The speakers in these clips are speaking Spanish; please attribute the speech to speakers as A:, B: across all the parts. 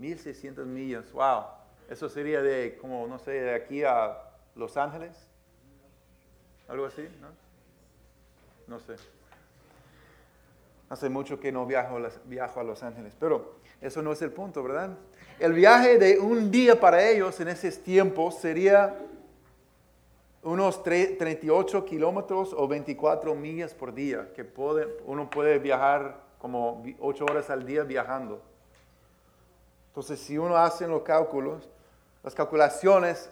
A: 1600 millas, wow. Eso sería de, como, no sé, de aquí a Los Ángeles. Algo así, ¿no? No sé. Hace mucho que no viajo, viajo a Los Ángeles, pero eso no es el punto, ¿verdad? El viaje de un día para ellos en esos tiempos sería unos 38 kilómetros o 24 millas por día, que uno puede viajar como 8 horas al día viajando. Entonces, si uno hace los cálculos, las calculaciones,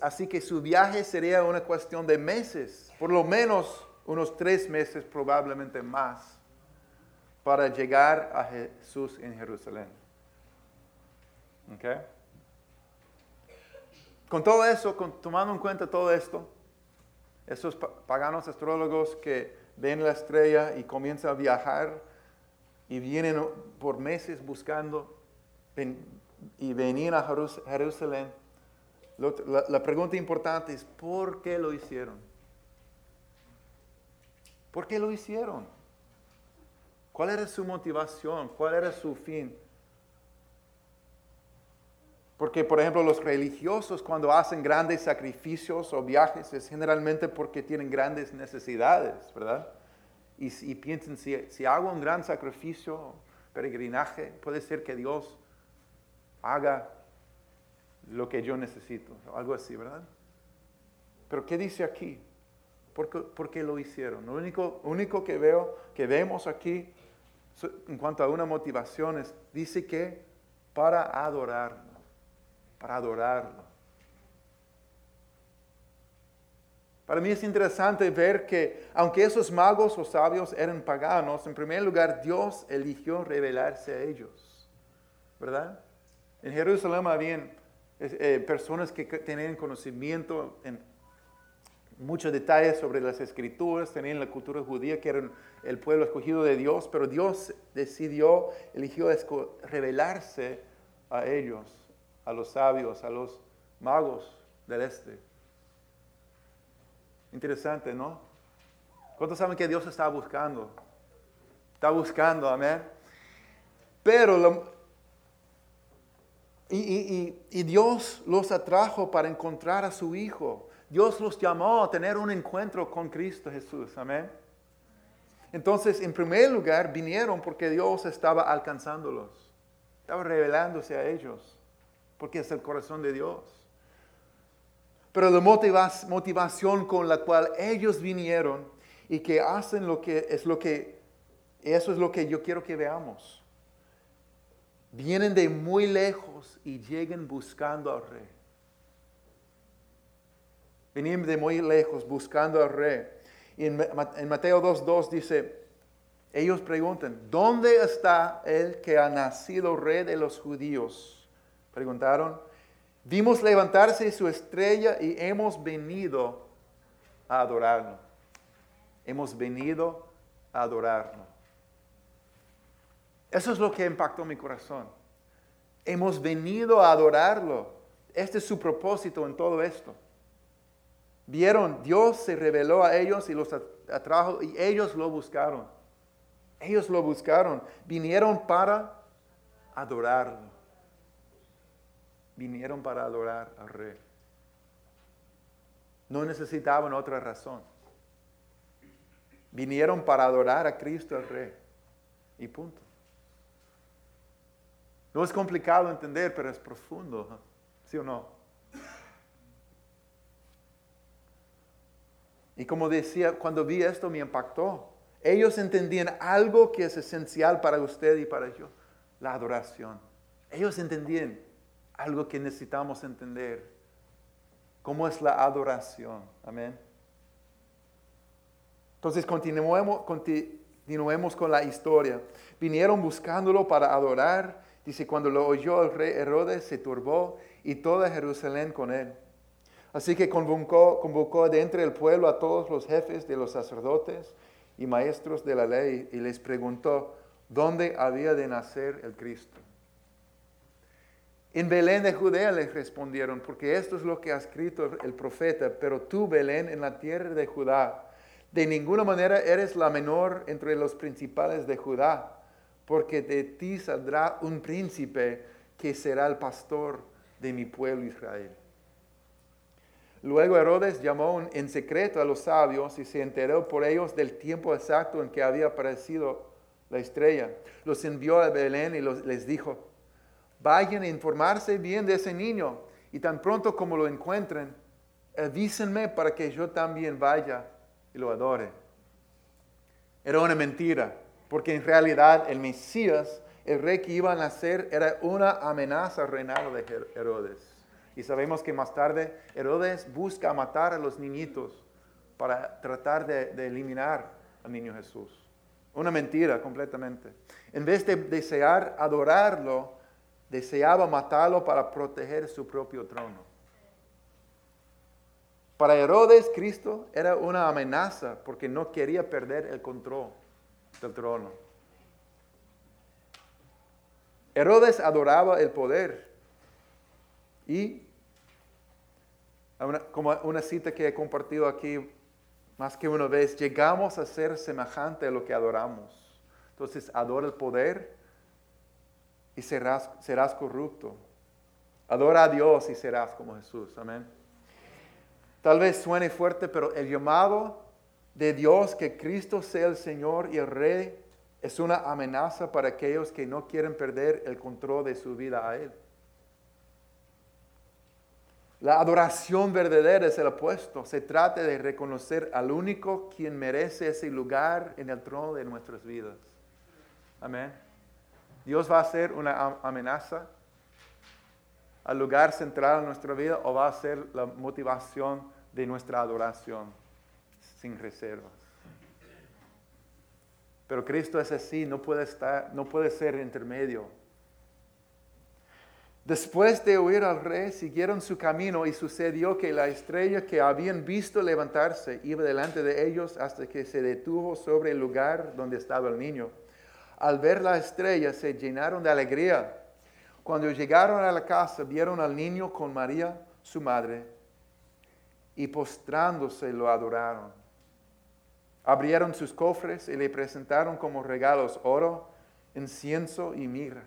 A: así que su viaje sería una cuestión de meses, por lo menos unos tres meses, probablemente más, para llegar a Jesús en Jerusalén. ¿Okay? Con todo eso, tomando en cuenta todo esto, esos paganos astrólogos que ven la estrella y comienzan a viajar y vienen por meses buscando y venían a Jerusalén, la, pregunta importante es, ¿por qué lo hicieron? ¿Por qué lo hicieron? ¿Cuál era su motivación? ¿Cuál era su fin? Porque, por ejemplo, los religiosos cuando hacen grandes sacrificios o viajes es generalmente porque tienen grandes necesidades, ¿verdad? Y, piensan, si, si, hago un gran sacrificio, peregrinaje, puede ser que Dios haga lo que yo necesito, algo así, ¿verdad? Pero ¿qué dice aquí? ¿Por qué, lo hicieron? Lo único, único que veo, que vemos aquí en cuanto a una motivación es, dice que para adorarlo para adorarlo. Para mí es interesante ver que aunque esos magos o sabios eran paganos, en primer lugar Dios eligió revelarse a ellos, ¿verdad? En Jerusalén habían eh, personas que tenían conocimiento en muchos detalles sobre las escrituras, tenían la cultura judía, que eran el pueblo escogido de Dios, pero Dios decidió, eligió revelarse a ellos a los sabios, a los magos del este. Interesante, ¿no? ¿Cuántos saben que Dios está buscando? Está buscando, amén. Pero y, Dios los atrajo para encontrar a su Hijo. Dios los llamó a tener un encuentro con Cristo Jesús, amén. Entonces, en primer lugar, vinieron porque Dios estaba alcanzándolos, estaba revelándose a ellos porque es el corazón de Dios. Pero la motivación con la cual ellos vinieron y que hacen lo que es lo que, eso es lo que yo quiero que veamos. Vienen de muy lejos y llegan buscando al rey. Vienen de muy lejos buscando al rey. Y en, en Mateo 2.2 dice, ellos preguntan, ¿dónde está el que ha nacido rey de los judíos? Preguntaron. Vimos levantarse su estrella y hemos venido a adorarlo. Hemos venido a adorarlo. Eso es lo que impactó mi corazón. Hemos venido a adorarlo. Este es su propósito en todo esto. Vieron, Dios se reveló a ellos y los atrajo y ellos lo buscaron. Ellos lo buscaron. Vinieron para adorarlo vinieron para adorar al rey. No necesitaban otra razón. Vinieron para adorar a Cristo el rey. Y punto. No es complicado entender, pero es profundo. ¿Sí o no? Y como decía, cuando vi esto me impactó. Ellos entendían algo que es esencial para usted y para yo, la adoración. Ellos entendían algo que necesitamos entender. ¿Cómo es la adoración? Amén. Entonces continuemos, continuemos con la historia. Vinieron buscándolo para adorar. Dice, cuando lo oyó el rey Herodes, se turbó y toda Jerusalén con él. Así que convocó, convocó de entre el pueblo a todos los jefes de los sacerdotes y maestros de la ley y les preguntó dónde había de nacer el Cristo. En Belén de Judea les respondieron, porque esto es lo que ha escrito el profeta, pero tú, Belén, en la tierra de Judá, de ninguna manera eres la menor entre los principales de Judá, porque de ti saldrá un príncipe que será el pastor de mi pueblo Israel. Luego Herodes llamó en secreto a los sabios y se enteró por ellos del tiempo exacto en que había aparecido la estrella. Los envió a Belén y les dijo, vayan a informarse bien de ese niño y tan pronto como lo encuentren, avísenme para que yo también vaya y lo adore. Era una mentira, porque en realidad el Mesías, el rey que iba a nacer, era una amenaza al reinado de Herodes. Y sabemos que más tarde Herodes busca matar a los niñitos para tratar de, de eliminar al niño Jesús. Una mentira completamente. En vez de desear adorarlo, deseaba matarlo para proteger su propio trono. Para Herodes, Cristo era una amenaza porque no quería perder el control del trono. Herodes adoraba el poder y, como una cita que he compartido aquí más que una vez, llegamos a ser semejante a lo que adoramos. Entonces, adora el poder y serás, serás corrupto. Adora a Dios y serás como Jesús. Amén. Tal vez suene fuerte, pero el llamado de Dios que Cristo sea el Señor y el Rey es una amenaza para aquellos que no quieren perder el control de su vida a Él. La adoración verdadera es el opuesto. Se trata de reconocer al único quien merece ese lugar en el trono de nuestras vidas. Amén. Dios va a ser una amenaza al lugar central de nuestra vida o va a ser la motivación de nuestra adoración sin reservas. Pero Cristo es así, no puede, estar, no puede ser intermedio. Después de oír al rey, siguieron su camino y sucedió que la estrella que habían visto levantarse iba delante de ellos hasta que se detuvo sobre el lugar donde estaba el niño. Al ver la estrella se llenaron de alegría. Cuando llegaron a la casa vieron al niño con María, su madre, y postrándose lo adoraron. Abrieron sus cofres y le presentaron como regalos oro, incienso y mirra.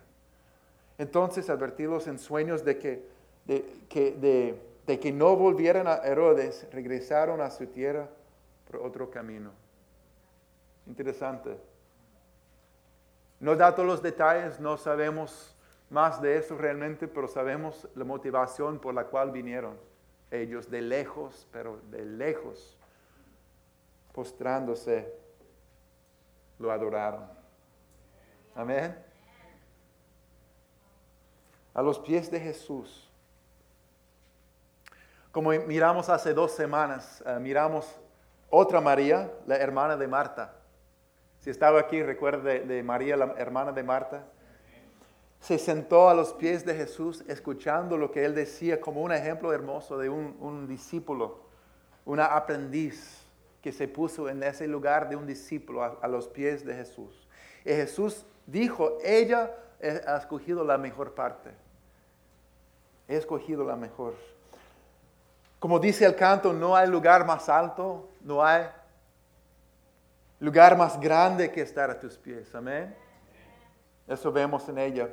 A: Entonces, advertidos en sueños de que, de, de que no volvieran a Herodes, regresaron a su tierra por otro camino. Interesante. No da todos los detalles, no sabemos más de eso realmente, pero sabemos la motivación por la cual vinieron ellos de lejos, pero de lejos, postrándose, lo adoraron. Amén. A los pies de Jesús. Como miramos hace dos semanas, eh, miramos otra María, la hermana de Marta. Si estaba aquí, recuerde de María, la hermana de Marta se sentó a los pies de Jesús escuchando lo que él decía como un ejemplo hermoso de un, discípulo, una aprendiz que se puso en ese lugar de un discípulo a, los pies de Jesús. Y Jesús dijo, ella ha escogido la mejor parte. He escogido la mejor. Como dice el canto, no hay lugar más alto, no hay lugar más grande que estar a tus pies. Amén. Eso vemos en ella.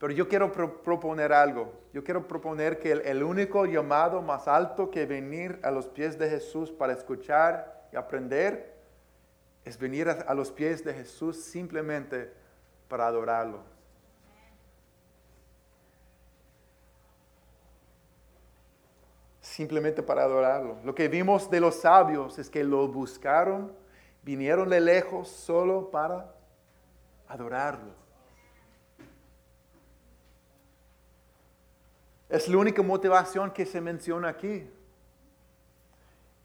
A: Pero yo quiero proponer algo. Yo quiero proponer que el, único llamado más alto que venir a los pies de Jesús para escuchar y aprender es venir a, los pies de Jesús simplemente para adorarlo. Simplemente para adorarlo. Lo que vimos de los sabios es que lo buscaron, vinieron de lejos solo para adorarlo. Es la única motivación que se menciona aquí.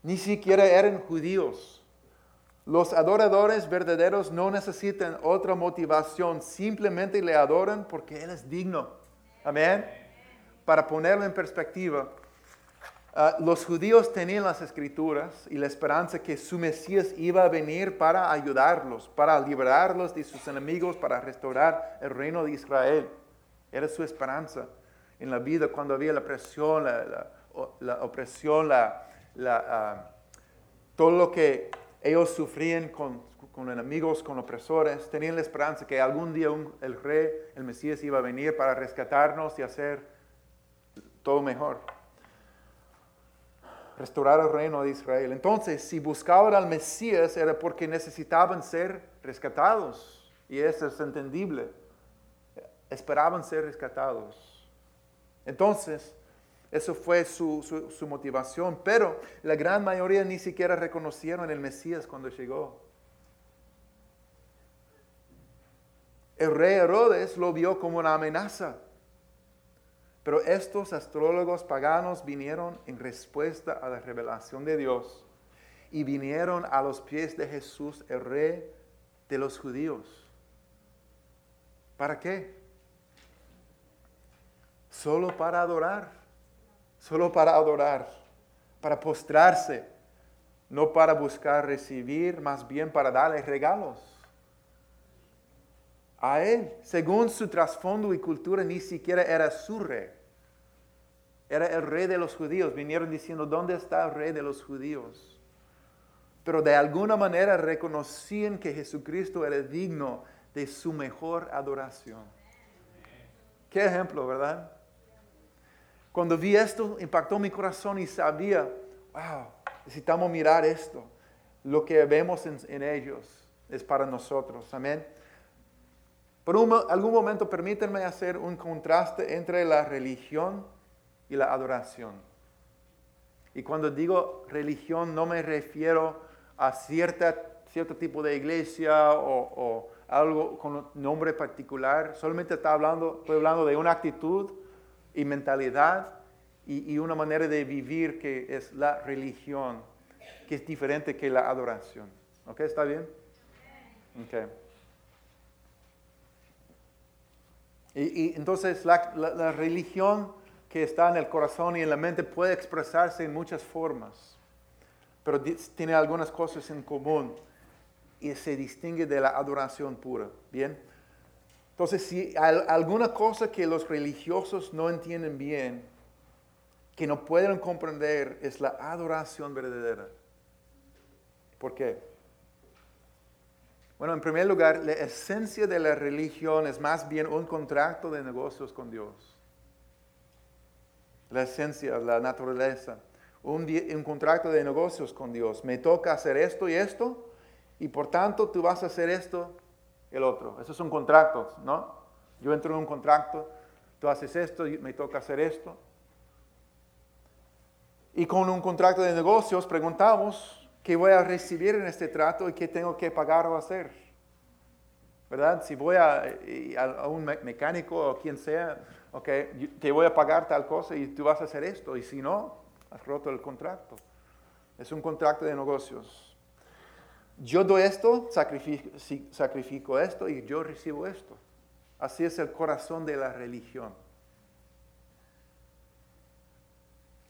A: Ni siquiera eran judíos. Los adoradores verdaderos no necesitan otra motivación, simplemente le adoran porque Él es digno. Amén. Para ponerlo en perspectiva, ah, los judíos tenían las escrituras y la esperanza que su Mesías iba a venir para ayudarlos, para liberarlos de sus enemigos, para restaurar el reino de Israel. Era su esperanza en la vida cuando había la presión, la, opresión, la, ah, todo lo que ellos sufrían con, con enemigos, con opresores, tenían la esperanza que algún día el rey, el Mesías iba a venir para rescatarnos y hacer todo mejor. Restaurar el reino de Israel. Entonces, si buscaban al Mesías era porque necesitaban ser rescatados. Y eso es entendible. Esperaban ser rescatados. Entonces, eso fue su, su, motivación. Pero la gran mayoría ni siquiera reconocieron el Mesías cuando llegó. El rey Herodes lo vio como una amenaza. Pero estos astrólogos paganos vinieron en respuesta a la revelación de Dios y vinieron a los pies de Jesús, el rey de los judíos. ¿Para qué? Solo para adorar, solo para adorar, para postrarse, no para buscar recibir, más bien para darle regalos a él. Según su trasfondo y cultura, ni siquiera era su rey. Era el rey de los judíos. Vinieron diciendo, ¿dónde está el rey de los judíos? Pero de alguna manera reconocían que Jesucristo era digno de su mejor adoración. Qué ejemplo, ¿verdad? Cuando vi esto, impactó mi corazón y sabía, wow, necesitamos mirar esto. Lo que vemos en, en ellos es para nosotros. Amén. Por algún momento permítanme hacer un contraste entre la religión y la adoración. Y cuando digo religión no me refiero a cierta, cierto tipo de iglesia o, algo con un nombre particular. Solamente está hablando, estoy hablando de una actitud y mentalidad y, y, una manera de vivir que es la religión, que es diferente que la adoración. ¿Ok? ¿Está bien? Okay. Y, entonces la, religión que está en el corazón y en la mente puede expresarse en muchas formas, pero tiene algunas cosas en común y se distingue de la adoración pura. Bien. Entonces, si hay alguna cosa que los religiosos no entienden bien, que no pueden comprender, es la adoración verdadera. ¿Por qué? Bueno, en primer lugar, la esencia de la religión es más bien un contrato de negocios con Dios. La esencia, la naturaleza. Un, un, contrato de negocios con Dios. Me toca hacer esto y esto, y por tanto tú vas a hacer esto, el otro. Esos son contratos, ¿no? Yo entro en un contrato, tú haces esto, y me toca hacer esto. Y con un contrato de negocios preguntamos, ¿Qué voy a recibir en este trato y qué tengo que pagar o hacer. ¿Verdad? Si voy a, a un mecánico o quien sea, ok, te voy a pagar tal cosa y tú vas a hacer esto. Y si no, has roto el contrato. Es un contrato de negocios. Yo doy esto, sacrifico, esto y yo recibo esto. Así es el corazón de la religión.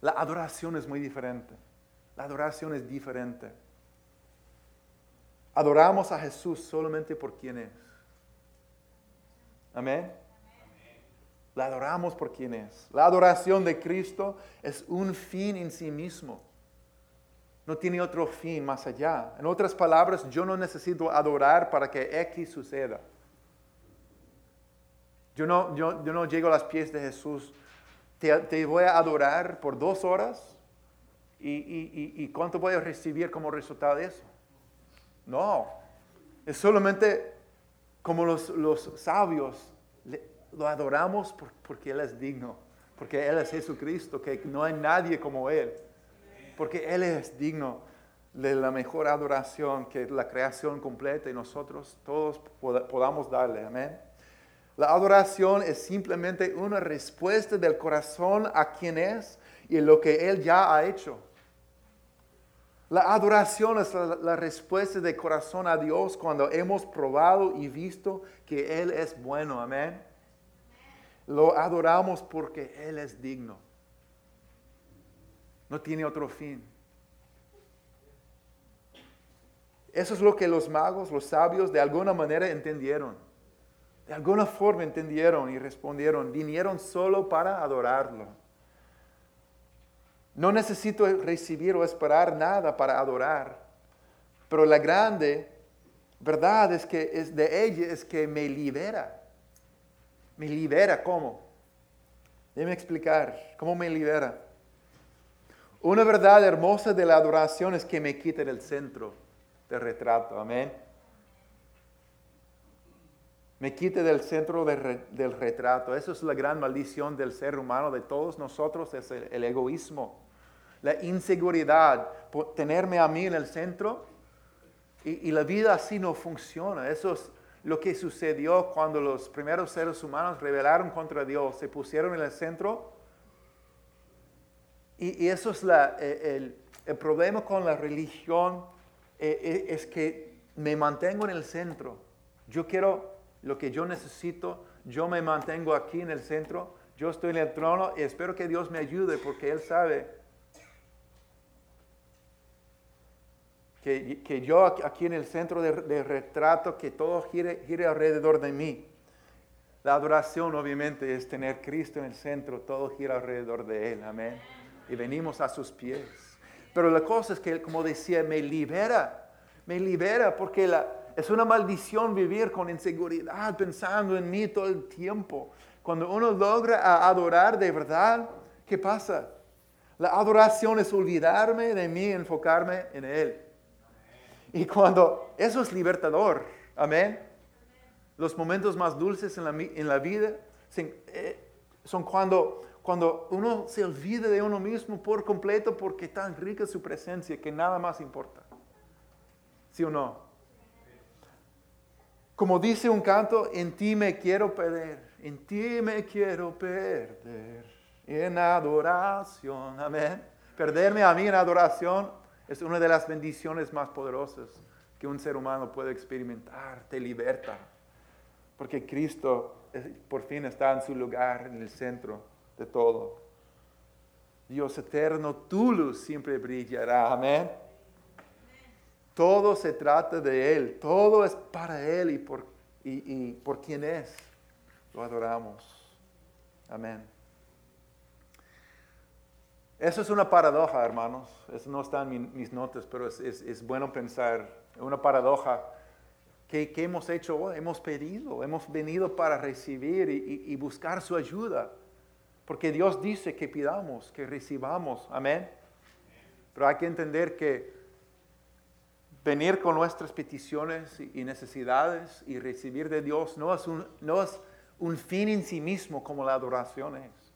A: La adoración es muy diferente. La adoración es diferente. Adoramos a Jesús solamente por quien es. Amén. La adoramos por quien es. La adoración de Cristo es un fin en sí mismo. No tiene otro fin más allá. En otras palabras, yo no necesito adorar para que X suceda. Yo no, yo, no llego a los pies de Jesús. te voy a adorar por dos horas ¿Y, cuánto voy a recibir como resultado de eso? No, es solamente como los, sabios, lo adoramos porque Él es digno, porque Él es Jesucristo, que no hay nadie como Él, porque Él es digno de la mejor adoración que la creación completa y nosotros todos podamos darle. Amén. La adoración es simplemente una respuesta del corazón a quien es y lo que Él ya ha hecho. La adoración es la, respuesta de corazón a Dios cuando hemos probado y visto que Él es bueno. Amén. Lo adoramos porque Él es digno. No tiene otro fin. Eso es lo que los magos, los sabios, de alguna manera entendieron. De alguna forma entendieron y respondieron. Vinieron solo para adorarlo. No necesito recibir o esperar nada para adorar, pero la grande verdad es que es de ella es que me libera. Me libera cómo? Déjeme explicar cómo me libera. Una verdad hermosa de la adoración es que me quita del centro del retrato. Amén. Me quite del centro del retrato. Eso es la gran maldición del ser humano, de todos nosotros, es el, egoísmo, la inseguridad, tenerme a mí en el centro y, la vida así no funciona. Eso es lo que sucedió cuando los primeros seres humanos rebelaron contra Dios, se pusieron en el centro. Y, eso es la, e, el, problema con la religión, e, e, es que me mantengo en el centro. Yo quiero lo que yo necesito, yo me mantengo aquí en el centro, yo estoy en el trono y espero que Dios me ayude porque Él sabe que, que yo aquí en el centro de, retrato, que todo gire, gire alrededor de mí. La adoración obviamente es tener Cristo en el centro, todo gira alrededor de Él, amén. Y venimos a sus pies. Pero la cosa es que, como decía, me libera, me libera porque la, es una maldición vivir con inseguridad, pensando en mí todo el tiempo. Cuando uno logra adorar de verdad, ¿qué pasa? La adoración es olvidarme de mí, enfocarme en Él. Y cuando eso es libertador, amén. Los momentos más dulces en la, vida eh, son cuando, cuando uno se olvida de uno mismo por completo porque tan rica su presencia que nada más importa. ¿Sí o no? Como dice un canto, en ti me quiero perder, en ti me quiero perder, en adoración, amén. Perderme a mí en adoración es una de las bendiciones más poderosas que un ser humano puede experimentar, te liberta, porque Cristo por fin está en su lugar, en el centro de todo. Dios eterno, tu luz siempre brillará, amén. Todo se trata de Él, todo es para Él y por, y, por quien es. Lo adoramos. Amén. Eso es una paradoja, hermanos. Eso no está en mis notas, pero es, bueno pensar. Una paradoja. ¿Qué, hemos hecho hoy? Hemos pedido, hemos venido para recibir y, y, buscar su ayuda. Porque Dios dice que pidamos, que recibamos. Amén. Pero hay que entender que venir con nuestras peticiones y necesidades y recibir de Dios no es un, no es un fin en sí mismo como la adoración es.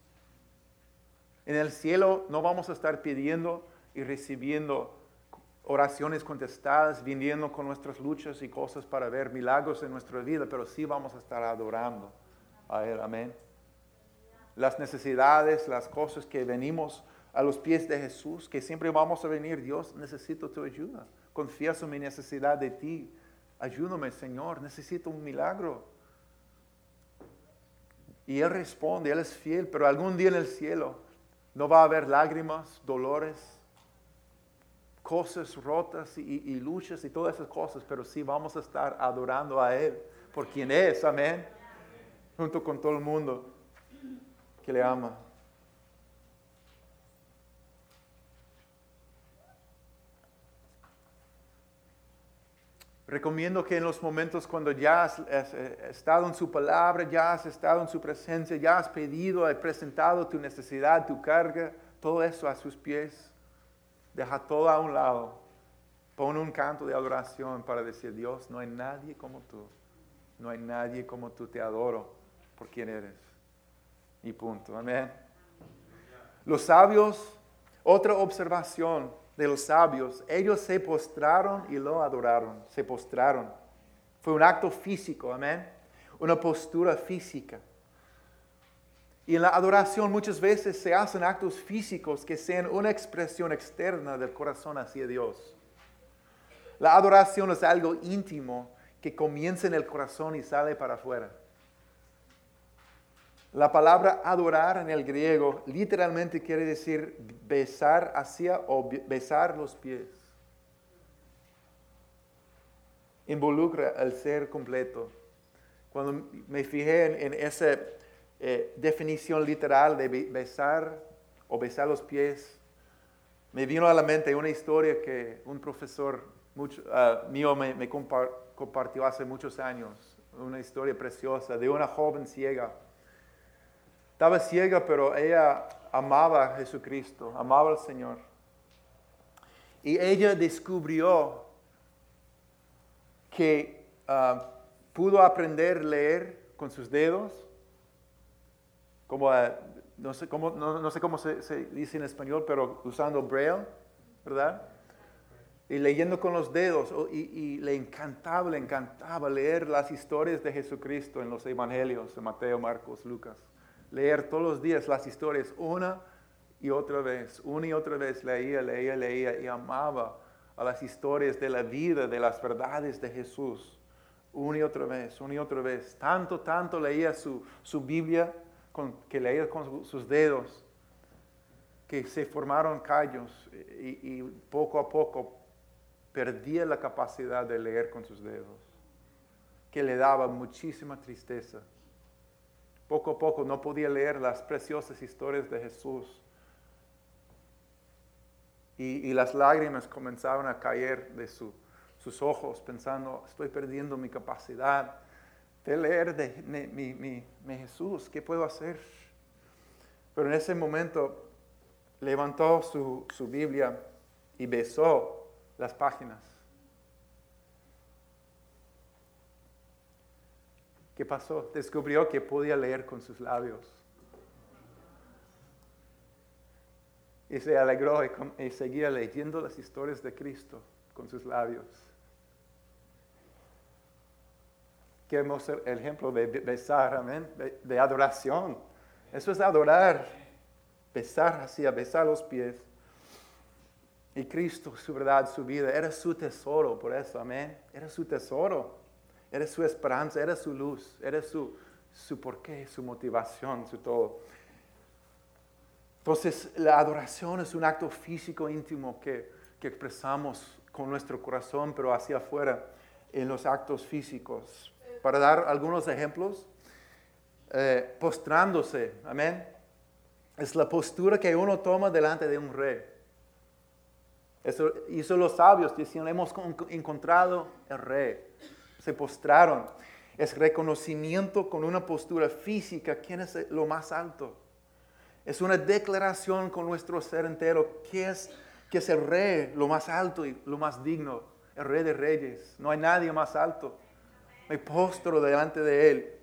A: En el cielo no vamos a estar pidiendo y recibiendo oraciones contestadas, viniendo con nuestras luchas y cosas para ver milagros en nuestra vida, pero sí vamos a estar adorando a Él. Amén. Las necesidades, las cosas que venimos a los pies de Jesús, que siempre vamos a venir, Dios, necesito tu ayuda confieso mi necesidad de ti. Ayúdame, Señor, necesito un milagro. Y Él responde, Él es fiel, pero algún día en el cielo no va a haber lágrimas, dolores, cosas rotas y, luchas y todas esas cosas, pero sí vamos a estar adorando a Él por quien es, amén, junto con todo el mundo que le ama. Recomiendo que en los momentos cuando ya has, eh, estado en su palabra, ya has estado en su presencia, ya has pedido, has presentado tu necesidad, tu carga, todo eso a sus pies, deja todo a un lado. Pon un canto de adoración para decir, Dios, no hay nadie como tú. No hay nadie como tú, te adoro por quien eres. Y punto. Amén. Los sabios, otra observación, de los sabios, ellos se postraron y lo adoraron, se postraron. Fue un acto físico, amén. Una postura física. Y en la adoración muchas veces se hacen actos físicos que sean una expresión externa del corazón hacia Dios. La adoración es algo íntimo que comienza en el corazón y sale para afuera. La palabra adorar en el griego literalmente quiere decir besar hacia o besar los pies. Involucra al ser completo. Cuando me fijé en, esa eh, definición literal de besar o besar los pies, me vino a la mente una historia que un profesor ah, mío me compartió hace muchos años una historia preciosa de una joven ciega. Estaba ciega, pero ella amaba a Jesucristo, amaba al Señor. Y ella descubrió que ah, pudo aprender a leer con sus dedos, como, ah, no, sé cómo, se, dice en español, pero usando braille, ¿verdad? Y leyendo con los dedos, y, y, le encantaba, le encantaba leer las historias de Jesucristo en los evangelios, de Mateo, Marcos, Lucas. Leer todos los días las historias una y otra vez, una y otra vez leía, leía, leía y amaba a las historias de la vida, de las verdades de Jesús. Una y otra vez, una y otra vez. Tanto, tanto leía su, su Biblia, que leía con sus dedos, que se formaron callos y poco a poco perdía la capacidad de leer con sus dedos, que le daba muchísima tristeza. Poco a poco no podía leer las preciosas historias de Jesús y, las lágrimas comenzaron a caer de sus ojos, pensando, estoy perdiendo mi capacidad de leer de, mi, Jesús, ¿qué puedo hacer? Pero en ese momento levantó su, su Biblia y besó las páginas. ¿Qué pasó? Descubrió que podía leer con sus labios. y se alegró y, seguía leyendo las historias de Cristo con sus labios. Qué hermoso ejemplo de besar, amén, de, adoración. Eso es adorar, besar hacia, besar los pies. Y Cristo, su verdad, su vida, era su tesoro, por eso, amén. Era su tesoro, era su esperanza, era su luz, era su, su porqué, su motivación, su todo. Entonces, la adoración es un acto físico íntimo que, expresamos con nuestro corazón, pero hacia afuera en los actos físicos. Para dar algunos ejemplos, eh, postrándose, amén. Es la postura que uno toma delante de un rey. Eso hizo los sabios, diciendo, hemos encontrado el rey. Se postraron. Es reconocimiento con una postura física, quién es lo más alto. Es una declaración con nuestro ser entero que es, que es el rey, lo más alto y lo más digno, el rey de reyes. No hay nadie más alto. Me postro delante de él.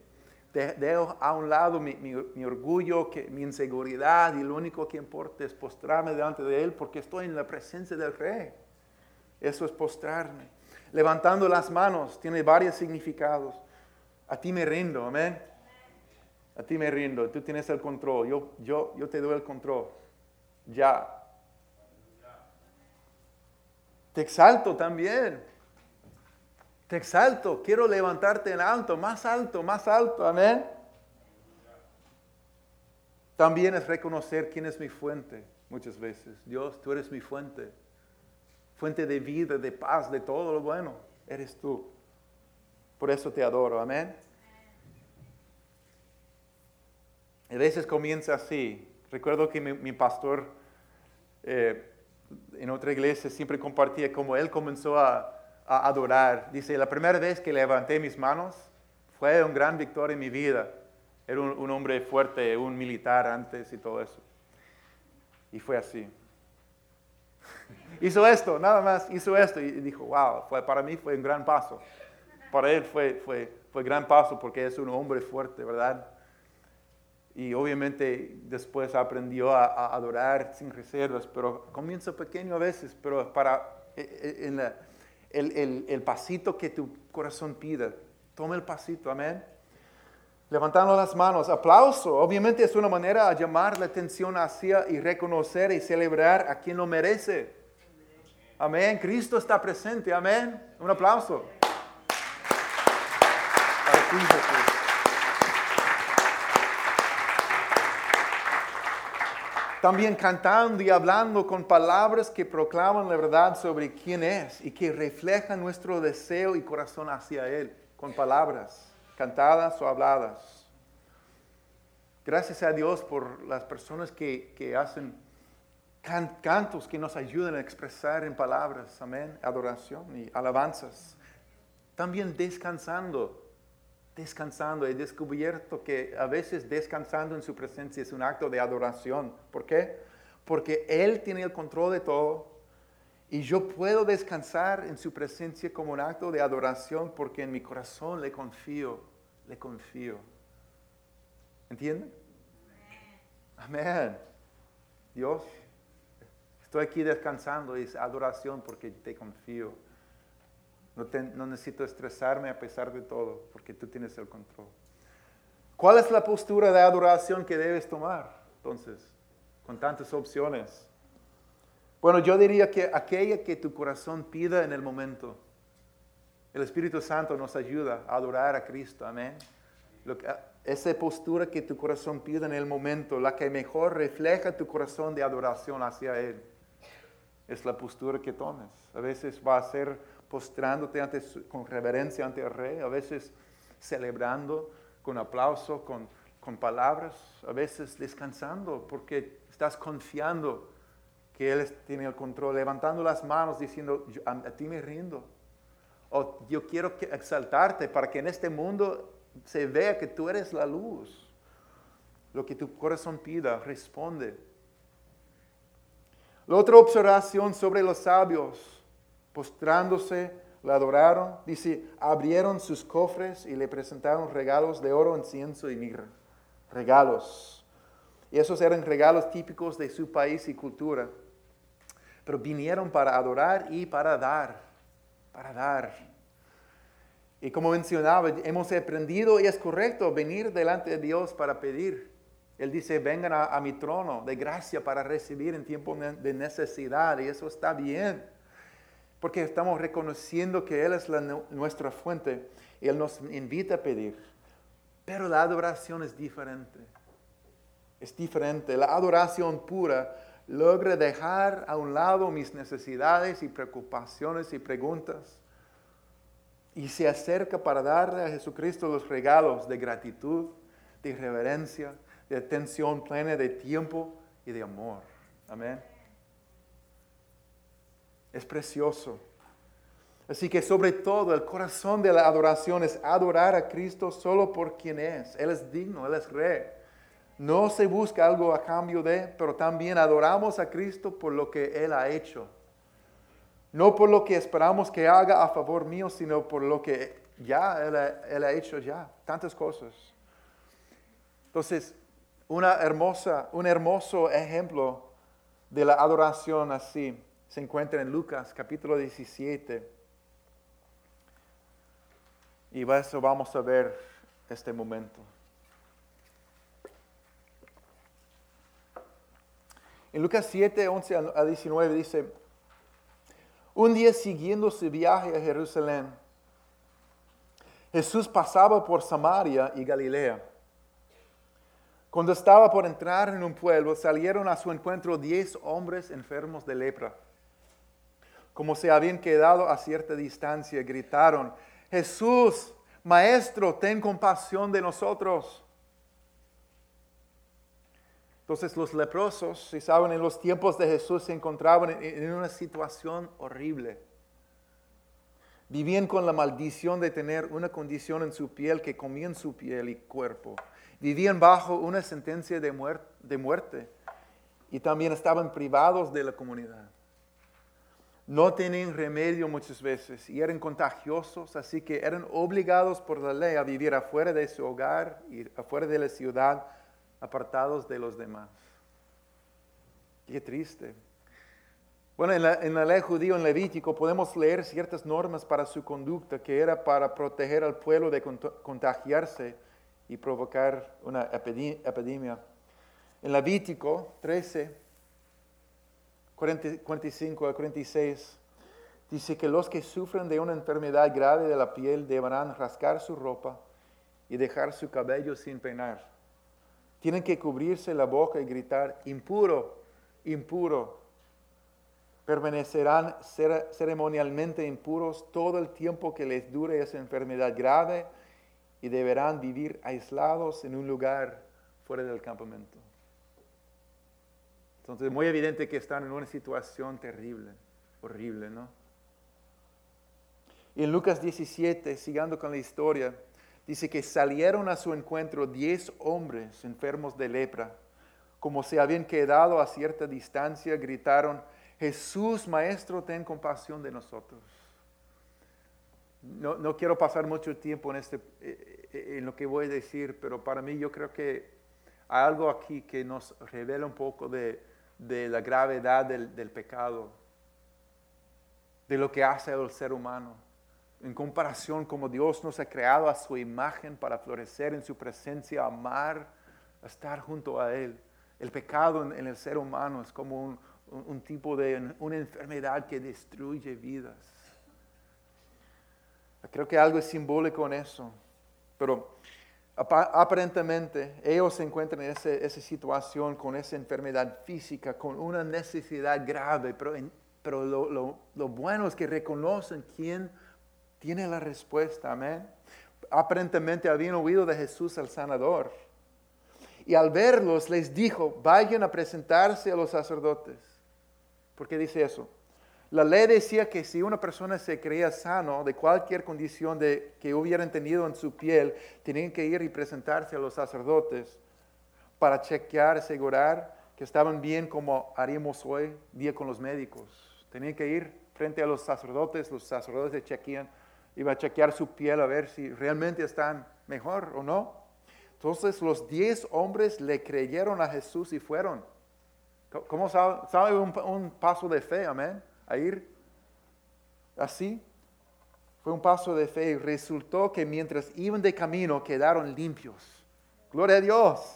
A: Dejo a un lado mi, orgullo, que, mi inseguridad y lo único que importa es postrarme delante de él porque estoy en la presencia del rey. Eso es postrarme. Levantando las manos tiene varios significados. A ti me rindo, amén. A ti me rindo, tú tienes el control, yo, yo, yo te doy el control. Ya. Te exalto también. Te exalto, quiero levantarte en alto, más alto, más alto, amén. También es reconocer quién es mi fuente muchas veces. Dios, tú eres mi fuente. Fuente de vida, de paz, de todo lo bueno. Eres tú. Por eso te adoro, amén. A veces comienza así. Recuerdo que mi, pastor eh, en otra iglesia siempre compartía cómo él comenzó a, adorar. Dice, la primera vez que levanté mis manos fue un gran victoria en mi vida. Era un, hombre fuerte, un militar antes y todo eso. Y fue así. Hizo esto, nada más, hizo esto y dijo, wow, fue, para mí fue un gran paso. Para él fue, fue, fue gran paso porque es un hombre fuerte, ¿verdad? y obviamente después aprendió a, adorar sin reservas, pero comienza pequeño a veces, pero para e, e, el, el, pasito que tu corazón pida, toma el pasito, amén. Levantando las manos, aplauso, obviamente es una manera de llamar la atención hacia y reconocer y celebrar a quien lo merece. Amén, Cristo está presente, amén. Un aplauso. También cantando y hablando con palabras que proclaman la verdad sobre quién es y que reflejan nuestro deseo y corazón hacia Él, con palabras cantadas o habladas. Gracias a Dios por las personas que, hacen cantos que nos ayudan a expresar en palabras, amén, adoración y alabanzas. También descansando, descansando. He descubierto que a veces descansando en su presencia es un acto de adoración. ¿Por qué? Porque Él tiene el control de todo. Y yo puedo descansar en su presencia como un acto de adoración porque en mi corazón le confío, le confío. ¿Entienden? Amén. Dios, estoy aquí descansando es adoración porque te confío. No, necesito estresarme a pesar de todo porque tú tienes el control. ¿Cuál es la postura de adoración que debes tomar? Entonces, con tantas opciones. Bueno, yo diría que aquella que tu corazón pida en el momento. El Espíritu Santo nos ayuda a adorar a Cristo. Amén. Lo que, esa postura que tu corazón pide en el momento, la que mejor refleja tu corazón de adoración hacia Él, es la postura que tomes. A veces va a ser postrándote ante, con reverencia ante el Rey, a veces celebrando con aplauso, con, con palabras, a veces descansando porque estás confiando que Él tiene el control, levantando las manos diciendo, a, a ti me rindo. O yo quiero exaltarte para que en este mundo se vea que tú eres la luz. Lo que tu corazón pida, responde. La otra observación sobre los sabios, postrándose, la adoraron, dice, abrieron sus cofres y le presentaron regalos de oro, incienso y mirra. Regalos. Y esos eran regalos típicos de su país y cultura. Pero vinieron para adorar y para dar, para dar. Y como mencionaba, hemos aprendido y es correcto venir delante de Dios para pedir. Él dice, vengan a, mi trono de gracia para recibir en tiempo de necesidad. Y eso está bien, porque estamos reconociendo que Él es nuestra fuente y Él nos invita a pedir. Pero la adoración es diferente. Es diferente. La adoración pura logra dejar a un lado mis necesidades y preocupaciones y preguntas y se acerca para darle a Jesucristo los regalos de gratitud, de reverencia, de atención plena, de tiempo y de amor. Amén. Es precioso. Así que sobre todo el corazón de la adoración es adorar a Cristo solo por quien es. Él es digno, Él es rey. No se busca algo a cambio de, pero también adoramos a Cristo por lo que Él ha hecho no por lo que esperamos que haga a favor mío, sino por lo que ya Él ha, hecho ya, tantas cosas. Entonces, una hermosa, un hermoso ejemplo de la adoración así se encuentra en Lucas capítulo 17. Y eso vamos a ver este momento. En Lucas 7, 11 a 19 dice, un día siguiendo su viaje a Jerusalén, Jesús pasaba por Samaria y Galilea. Cuando estaba por entrar en un pueblo, salieron a su encuentro diez hombres enfermos de lepra. Como se habían quedado a cierta distancia, gritaron, Jesús, Maestro, ten compasión de nosotros. Entonces los leprosos, si saben, en los tiempos de Jesús se encontraban en una situación horrible. Vivían con la maldición de tener una condición en su piel que comían su piel y cuerpo. Vivían bajo una sentencia de, muerte y también estaban privados de la comunidad. No tenían remedio muchas veces y eran contagiosos, así que eran obligados por la ley a vivir afuera de su hogar y afuera de la ciudad apartados de los demás. Qué triste. Bueno, en la, ley judío, en Levítico, podemos leer ciertas normas para su conducta que era para proteger al pueblo de contagiarse y provocar una epidemia. En Levítico 13, 45 a 46, dice que los que sufren de una enfermedad grave de la piel deberán rascar su ropa y dejar su cabello sin peinar tienen que cubrirse la boca y gritar, impuro, impuro. Permanecerán ceremonialmente impuros todo el tiempo que les dure esa enfermedad grave deberán vivir aislados en un lugar fuera del campamento. Entonces, muy evidente que están en una situación terrible, horrible, ¿no? Y en Lucas 17, siguiendo con la historia, dice que salieron a su encuentro diez hombres enfermos de lepra. Como se habían quedado a cierta distancia, gritaron, Jesús, Maestro, ten compasión de nosotros. No, quiero pasar mucho tiempo en, este, eh, en lo que voy a decir, pero para mí yo creo que hay algo aquí que nos revela un poco de, la gravedad del, pecado, de lo que hace el ser humano en comparación como Dios nos ha creado a su imagen para florecer en su presencia, amar, estar junto a Él. El pecado en, el ser humano es como un, tipo de una enfermedad que destruye vidas. Creo que algo es simbólico en eso, pero aparentemente ellos se encuentran en esa, situación con esa enfermedad física, con una necesidad grave, pero, pero lo, lo bueno es que reconocen quién tiene la respuesta, amén. Aparentemente habían oído de Jesús el sanador. Y al verlos les dijo, vayan a presentarse a los sacerdotes. ¿Por qué dice eso? La ley decía que si una persona se creía sano de cualquier condición de, que hubieran tenido en su piel, tenían que ir y presentarse a los sacerdotes para chequear, asegurar que estaban bien como haríamos hoy día con los médicos. Tenían que ir frente a los sacerdotes, los sacerdotes chequean iba a chequear su piel a ver si realmente están mejor o no. Entonces los diez hombres le creyeron a Jesús y fueron. ¿Cómo sabe, un, paso de fe? Amén. A ir así. Fue un paso de fe y resultó que mientras iban de camino quedaron limpios. Gloria a Dios.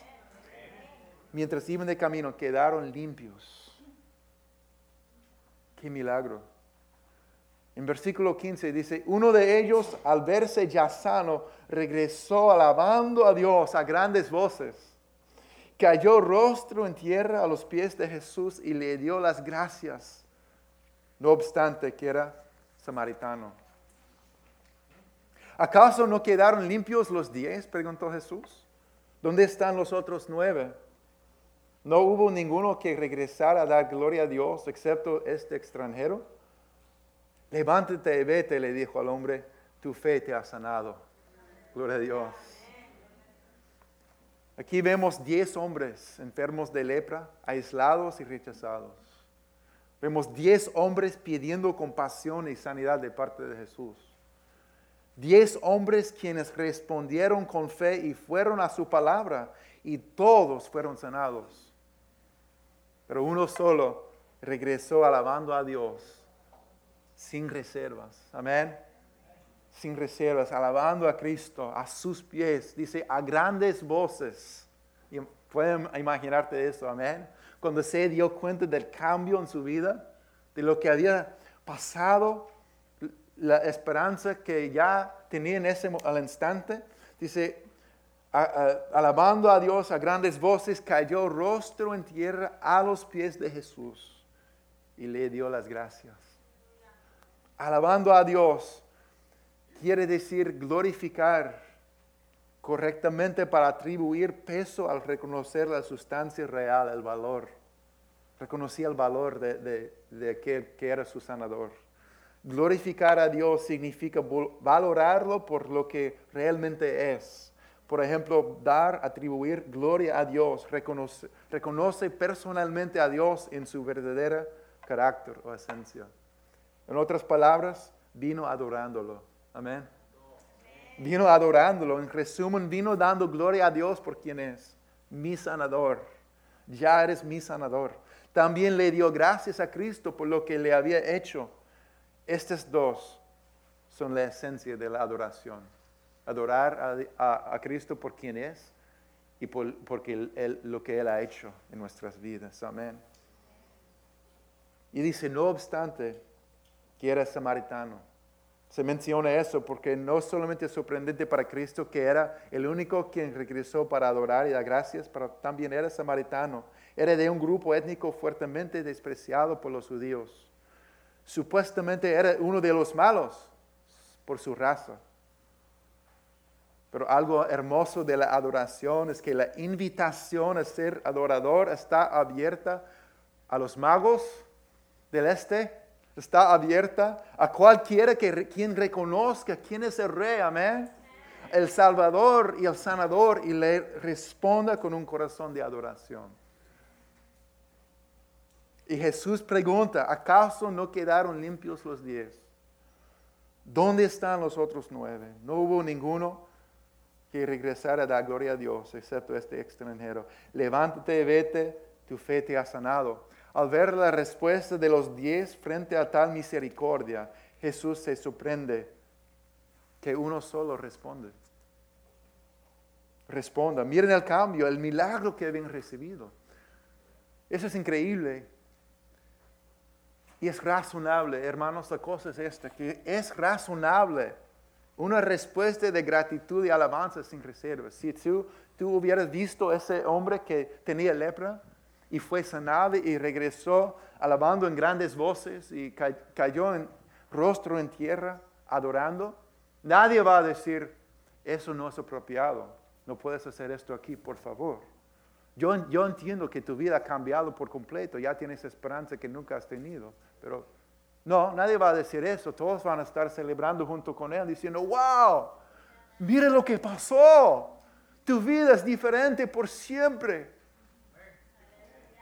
A: Mientras iban de camino quedaron limpios. Qué milagro. En versículo 15 dice, uno de ellos al verse ya sano, regresó alabando a Dios a grandes voces. Cayó rostro en tierra a los pies de Jesús y le dio las gracias, no obstante que era samaritano. ¿Acaso no quedaron limpios los diez? preguntó Jesús. ¿Dónde están los otros nueve? ¿No hubo ninguno que regresara a dar gloria a Dios excepto este extranjero? Levántate y vete, le dijo al hombre, tu fe te ha sanado. Gloria a Dios. Aquí vemos diez hombres enfermos de lepra, aislados y rechazados. Vemos diez hombres pidiendo compasión y sanidad de parte de Jesús. Diez hombres quienes respondieron con fe y fueron a su palabra y todos fueron sanados. Pero uno solo regresó alabando a Dios sin reservas. Amén. Sin reservas, alabando a Cristo a sus pies. Dice, a grandes voces. Y pueden imaginarte eso, amén. Cuando se dio cuenta del cambio en su vida, de lo que había pasado, la esperanza que ya tenía en ese al instante, dice, alabando a Dios a grandes voces, cayó rostro en tierra a los pies de Jesús y le dio las gracias. Alabando a Dios, quiere decir glorificar correctamente para atribuir peso al reconocer la sustancia real, el valor. Reconocía el valor de, aquel que era su sanador. Glorificar a Dios significa valorarlo por lo que realmente es. Por ejemplo, dar, atribuir gloria a Dios, reconoce, reconoce personalmente a Dios en su verdadera carácter o esencia. En otras palabras, vino adorándolo. Amén. Vino adorándolo. En resumen, vino dando gloria a Dios por quien es mi sanador. Ya eres mi sanador. También le dio gracias a Cristo por lo que le había hecho. Estas dos son la esencia de la adoración. Adorar a, Cristo por quien es y por lo que Él ha hecho en nuestras vidas. Amén. Y dice, no obstante, que era samaritano. Se menciona eso porque no solamente es sorprendente para Cristo que era el único quien regresó para adorar y dar gracias, pero también era samaritano. Era de un grupo étnico fuertemente despreciado por los judíos. Supuestamente era uno de los malos por su raza. Pero algo hermoso de la adoración es que la invitación a ser adorador está abierta a los magos del este, está abierta a cualquiera que, quien reconozca quién es el rey, amén. El Salvador y el Sanador y le responda con un corazón de adoración. Y Jesús pregunta, ¿acaso no quedaron limpios los diez? ¿Dónde están los otros nueve? No hubo ninguno que regresara a dar gloria a Dios, excepto este extranjero. Levántate vete, tu fe te ha sanado. Al ver la respuesta de los diez frente a tal misericordia, Jesús se sorprende que uno solo responde. Responda. Miren el cambio, el milagro que habían recibido. Eso es increíble. Y es razonable, hermanos, la cosa es esta, que es razonable una respuesta de gratitud y alabanza sin reservas. Si tú, tú hubieras visto ese hombre que tenía lepra, y fue sanado y regresó alabando en grandes voces y cayó en rostro en tierra adorando. Nadie va a decir, eso no es apropiado, no puedes hacer esto aquí, por favor. Yo, yo entiendo que tu vida ha cambiado por completo, ya tienes esperanza que nunca has tenido, pero no, nadie va a decir eso, todos van a estar celebrando junto con él diciendo, wow, mire lo que pasó, tu vida es diferente por siempre.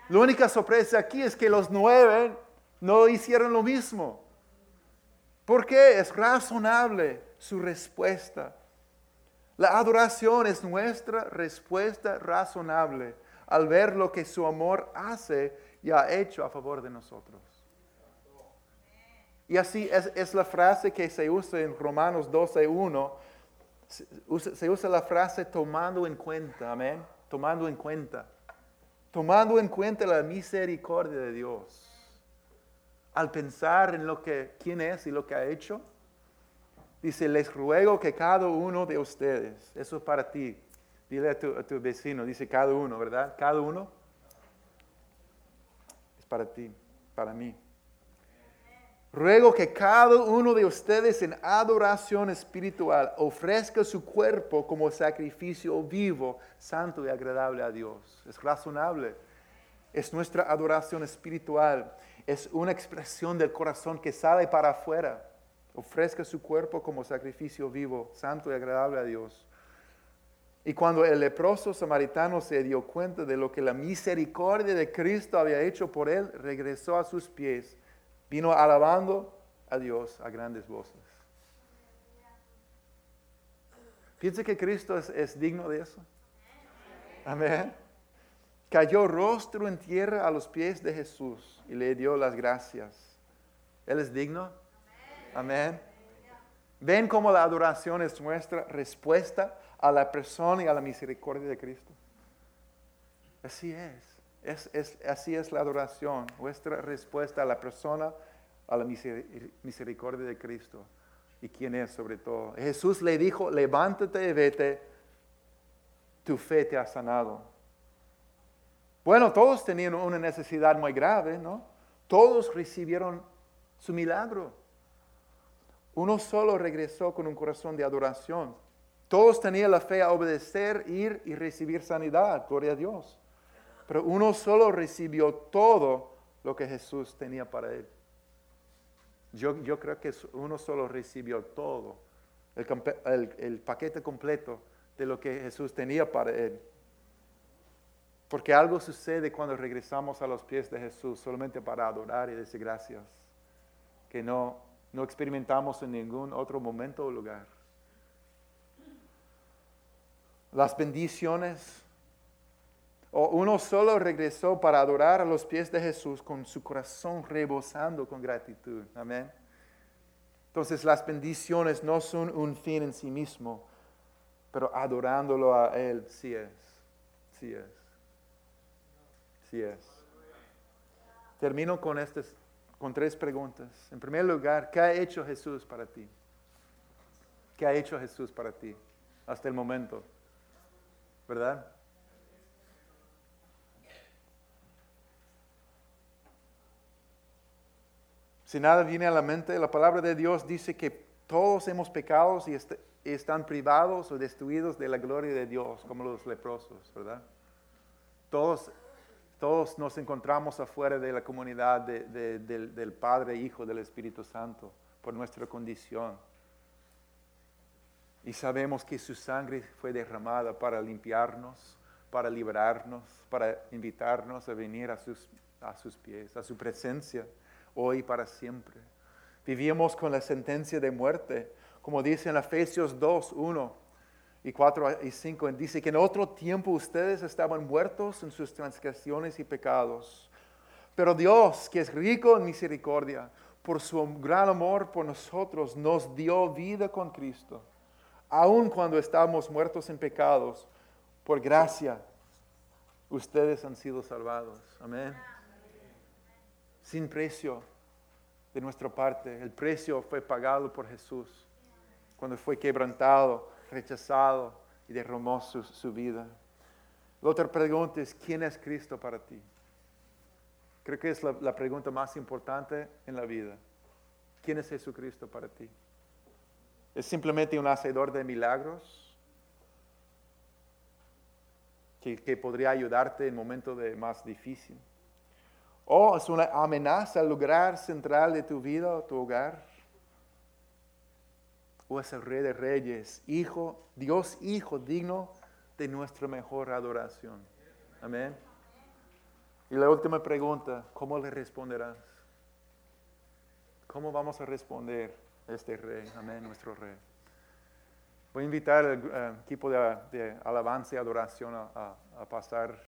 A: La única sorpresa aquí es que los nueve no hicieron lo mismo. ¿Por qué? Es razonable su respuesta. La adoración es nuestra respuesta razonable al ver lo que su amor hace y ha hecho a favor de nosotros. Y así es, la frase que se usa en Romanos 12.1. Se, se usa la frase tomando en cuenta, amén. Tomando en cuenta tomando en cuenta la misericordia de Dios, al pensar en lo que, quién es y lo que ha hecho, dice, les ruego que cada uno de ustedes, eso es para ti, dile a tu, a tu vecino, dice cada uno, ¿verdad? Cada uno es para ti, para mí. Ruego que cada uno de ustedes en adoración espiritual ofrezca su cuerpo como sacrificio vivo, santo y agradable a Dios. Es razonable. Es nuestra adoración espiritual. Es una expresión del corazón que sale para afuera. Ofrezca su cuerpo como sacrificio vivo, santo y agradable a Dios. Y cuando el leproso samaritano se dio cuenta de lo que la misericordia de Cristo había hecho por él, regresó a sus pies Vino alabando a Dios a grandes voces. Piensa que Cristo es, digno de eso. Amén. Cayó rostro en tierra a los pies de Jesús y le dio las gracias. Él es digno. Amén. ¿Ven cómo la adoración es nuestra respuesta a la persona y a la misericordia de Cristo? Así es así es la adoración, nuestra respuesta a la persona, a la misericordia de Cristo y quién es sobre todo. Jesús le dijo, levántate y vete, tu fe te ha sanado. Bueno, todos tenían una necesidad muy grave, ¿no? Todos recibieron su milagro. Uno solo regresó con un corazón de adoración. Todos tenían la fe a obedecer, ir y recibir sanidad. Gloria a Dios. Pero uno solo recibió todo lo que Jesús tenía para él. Yo, yo creo que uno solo recibió todo, el, el paquete completo de lo que Jesús tenía para él. Porque algo sucede cuando regresamos a los pies de Jesús solamente para adorar y decir gracias, que no, no experimentamos en ningún otro momento o lugar. Las bendiciones o uno solo regresó para adorar a los pies de Jesús con su corazón rebosando con gratitud. Amén. Entonces las bendiciones no son un fin en sí mismo, pero adorándolo a Él sí es. Sí es. Sí es. Termino con, estas, con tres preguntas. En primer lugar, ¿qué ha hecho Jesús para ti? ¿Qué ha hecho Jesús para ti hasta el momento? ¿Verdad? Si nada viene a la mente, la palabra de Dios dice que todos hemos pecado y están privados o destruidos de la gloria de Dios, como los leprosos, ¿verdad? Todos Todos nos encontramos afuera de la comunidad de- de- del, Padre, Hijo, del Espíritu Santo, por nuestra condición. Y sabemos que su sangre fue derramada para limpiarnos, para librarnos, para invitarnos a venir a sus pies, a su presencia, hoy y para siempre. Vivíamos con la sentencia de muerte, como dice en Efesios 2, 1 y 4 y 5, dice que en otro tiempo ustedes estaban muertos en sus transgresiones y pecados. Pero Dios, que es rico en misericordia, por su gran amor por nosotros, nos dio vida con Cristo. Aun cuando estábamos muertos en pecados, por gracia, ustedes han sido salvados. Amén. Sin precio de nuestra parte. El precio fue pagado por Jesús cuando fue quebrantado, rechazado y derramó su, su vida. La otra pregunta es, ¿quién es Cristo para ti? Creo que es la, pregunta más importante en la vida. ¿Quién es Jesucristo para ti? ¿Es simplemente un hacedor de milagros? Que, que podría ayudarte en momentos más difícil. ¿O es una amenaza al lugar central de tu vida, tu hogar? ¿O es el Rey de Reyes, Hijo, Dios Hijo, digno de nuestra mejor adoración? Amén. Y la última pregunta, ¿cómo le responderás? ¿Cómo vamos a responder a este rey? Amén, nuestro rey. Voy a invitar al eh, equipo de, alabanza y adoración a pasar.